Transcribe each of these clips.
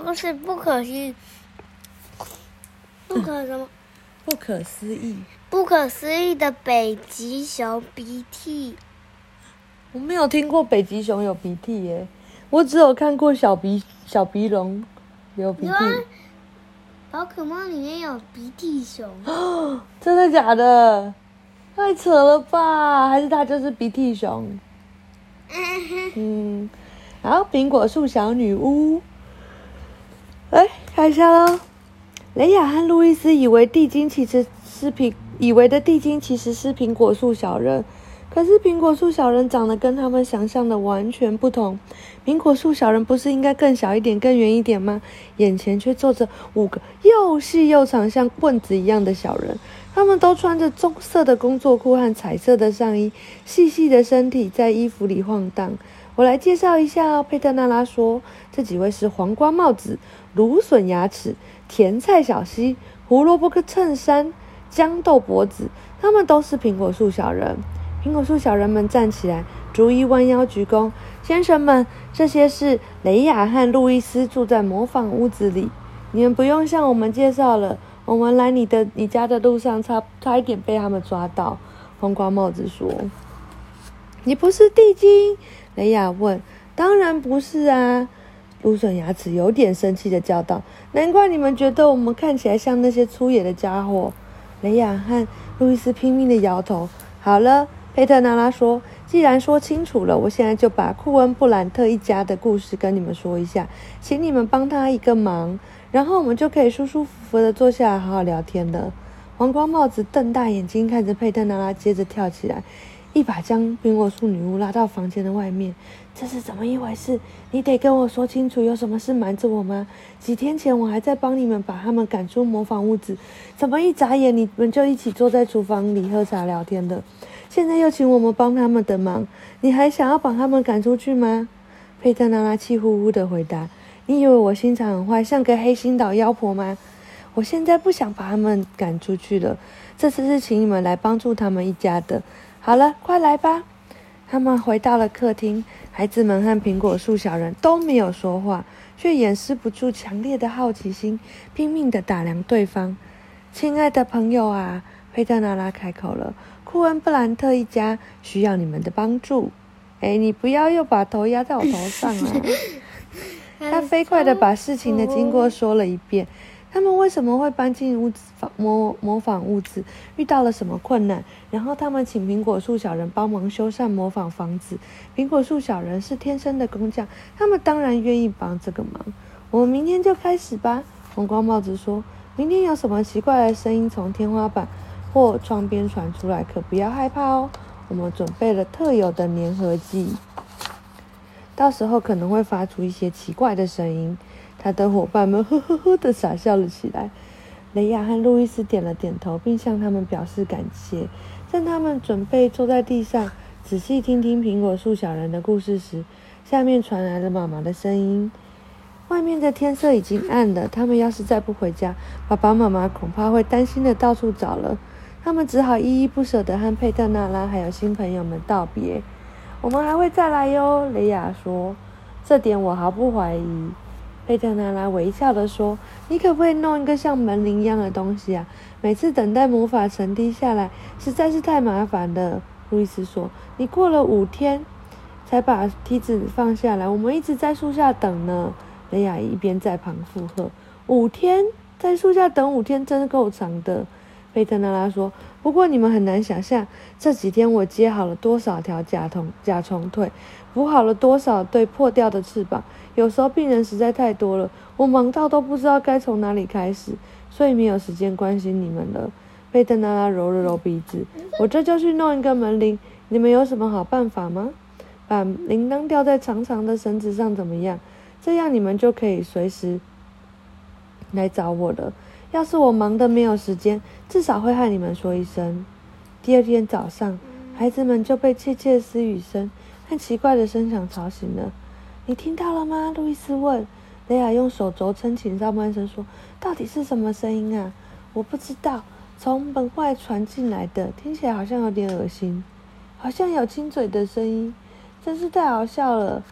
个是不可思议，不可什么？不可思议。不可思议的北极熊鼻涕。我没有听过北极熊有鼻涕耶，我只有看过小鼻小鼻龙有鼻涕。，宝可梦里面有鼻涕熊。真的假的？太扯了吧？还是它就是鼻涕熊？嗯，然后，苹果树小女巫。开箱喽！雷亚和路易斯以为地精其实是苹，以为的地精其实是苹果树小人，可是苹果树小人长得跟他们想象的完全不同。苹果树小人不是应该更小一点、更圆一点吗？眼前却坐着五个又细又长、像棍子一样的小人。他们都穿着棕色的工作裤和彩色的上衣，细细的身体在衣服里晃荡。我来介绍一下哦，佩特娜拉说，这几位是黄瓜帽子、芦笋牙齿、甜菜小溪、胡萝卜衬衫、豇豆脖子，他们都是苹果树小人。苹果树小人们站起来，逐一弯腰鞠躬。先生们，这些是雷亚和路易斯住在模仿屋子里，你们不用向我们介绍了。我们来你的你家的路上差差一点被他们抓到。黄瓜帽子说：“你不是地精？”雷亚问。“当然不是啊！”芦笋牙齿有点生气的叫道。“难怪你们觉得我们看起来像那些粗野的家伙。”雷亚和路易斯拼命的摇头。“好了。”佩特娜拉说：“既然说清楚了，我现在就把库恩布兰特一家的故事跟你们说一下，请你们帮他一个忙，然后我们就可以舒舒服服的坐下来好好聊天了。”黄光帽子瞪大眼睛看着佩特娜拉，接着跳起来，一把将苹果树女巫拉到房间的外面。这是怎么一回事？你得跟我说清楚，有什么事瞒着我吗？几天前我还在帮你们把他们赶出模仿屋子，怎么一眨眼你们就一起坐在厨房里喝茶聊天的？现在又请我们帮他们的忙，你还想要把他们赶出去吗？佩特娜拉气呼呼的回答：“你以为我心肠很坏，像个黑心岛妖婆吗？我现在不想把他们赶出去了，这次是请你们来帮助他们一家的。好了，快来吧！”他们回到了客厅，孩子们和苹果树小人都没有说话，却掩饰不住强烈的好奇心，拼命的打量对方。亲爱的朋友啊，佩特娜拉开口了。库恩布兰特一家需要你们的帮助。哎，你不要又把头压在我头上啊！他飞快地把事情的经过说了一遍。他们为什么会搬进屋子仿模模仿屋子？遇到了什么困难？然后他们请苹果树小人帮忙修缮模仿房子。苹果树小人是天生的工匠，他们当然愿意帮这个忙。我们明天就开始吧。红光帽子说：“明天有什么奇怪的声音从天花板？”或窗边传出来，可不要害怕哦。我们准备了特有的粘合剂，到时候可能会发出一些奇怪的声音。他的伙伴们呵呵呵的傻笑了起来。雷亚和路易斯点了点头，并向他们表示感谢。在他们准备坐在地上仔细听听苹果树小人的故事时，下面传来了妈妈的声音：“外面的天色已经暗了，他们要是再不回家，爸爸妈妈恐怕会担心的到处找了。”他们只好依依不舍地和佩特娜拉还有新朋友们道别。我们还会再来哟，雷亚说。这点我毫不怀疑。佩特娜拉微笑地说：“你可不可以弄一个像门铃一样的东西啊？每次等待魔法神滴下来，实在是太麻烦了。”路易斯说：“你过了五天才把梯子放下来，我们一直在树下等呢。”雷亚一边在旁附和：“五天，在树下等五天，真的够长的。”贝特娜拉说：“不过你们很难想象，这几天我接好了多少条甲虫甲虫腿，补好了多少对破掉的翅膀。有时候病人实在太多了，我忙到都不知道该从哪里开始，所以没有时间关心你们了。”贝特娜拉揉了揉鼻子：“我这就去弄一个门铃。你们有什么好办法吗？把铃铛吊在长长的绳子上怎么样？这样你们就可以随时来找我了。”要是我忙得没有时间，至少会和你们说一声。第二天早上，孩子们就被窃窃私语声和奇怪的声响吵醒了。你听到了吗？路易斯问。雷亚用手肘撑起上半身说：“到底是什么声音啊？”我不知道，从门外传进来的，听起来好像有点恶心，好像有亲嘴的声音，真是太好笑了。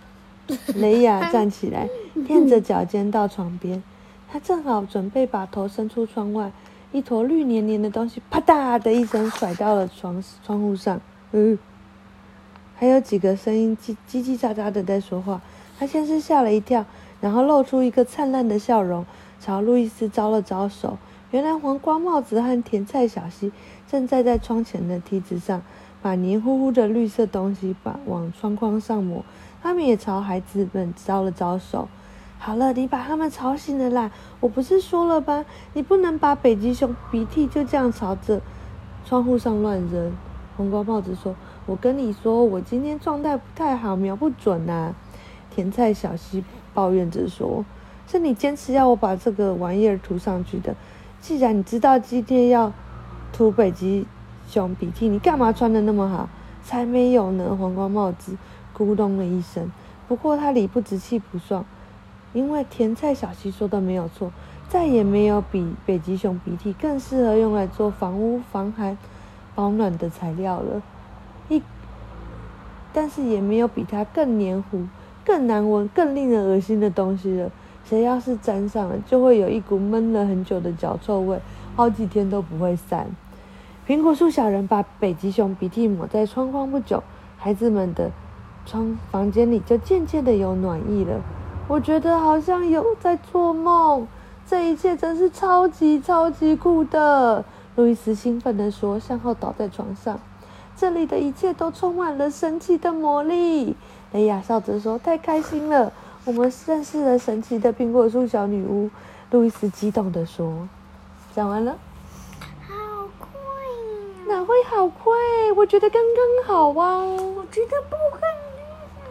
雷亚站起来，踮着脚尖到床边，他正好准备把头伸出窗外，一坨绿黏黏的东西啪嗒的一声甩到了窗窗户上。嗯，还有几个声音叽叽叽喳喳的在说话。他先是吓了一跳，然后露出一个灿烂的笑容，朝路易斯招了招手。原来黄瓜帽子和甜菜小溪正站在窗前的梯子上，把黏糊糊的绿色东西把往窗框上抹。他们也朝孩子们招了招手。好了，你把他们吵醒了啦！我不是说了吧，你不能把北极熊鼻涕就这样朝着窗户上乱扔。黄瓜帽子说：“我跟你说，我今天状态不太好，瞄不准呐。”甜菜小溪抱怨着说：“是你坚持要我把这个玩意儿涂上去的。既然你知道今天要涂北极熊鼻涕，你干嘛穿的那么好？才没有呢！”黄瓜帽子咕咚了一声。不过他理不直气不爽，因为甜菜小溪说的没有错，再也没有比北极熊鼻涕更适合用来做房屋防寒保暖的材料了。一，但是也没有比它更黏糊。更难闻、更令人恶心的东西了。谁要是沾上了，就会有一股闷了很久的脚臭味，好几天都不会散。苹果树小人把北极熊鼻涕抹在窗框不久，孩子们的窗房间里就渐渐的有暖意了。我觉得好像有在做梦，这一切真是超级超级酷的。路易斯兴奋地说，向后倒在床上。这里的一切都充满了神奇的魔力。雷亚笑着说：“太开心了，我们认识了神奇的苹果树小女巫。”路易斯激动地说：“讲完了。”好快呀！哪会好快？我觉得刚刚好啊。我觉得不很厉害。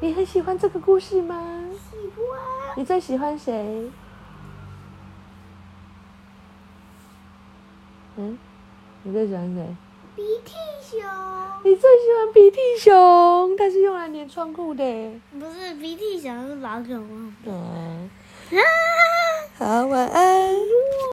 你很喜欢这个故事吗？你最喜欢谁？嗯？你最喜欢谁？鼻涕熊。你最喜欢鼻涕熊？它是用来粘窗户的。不是鼻涕熊，是宝可梦。嗯。好，晚安。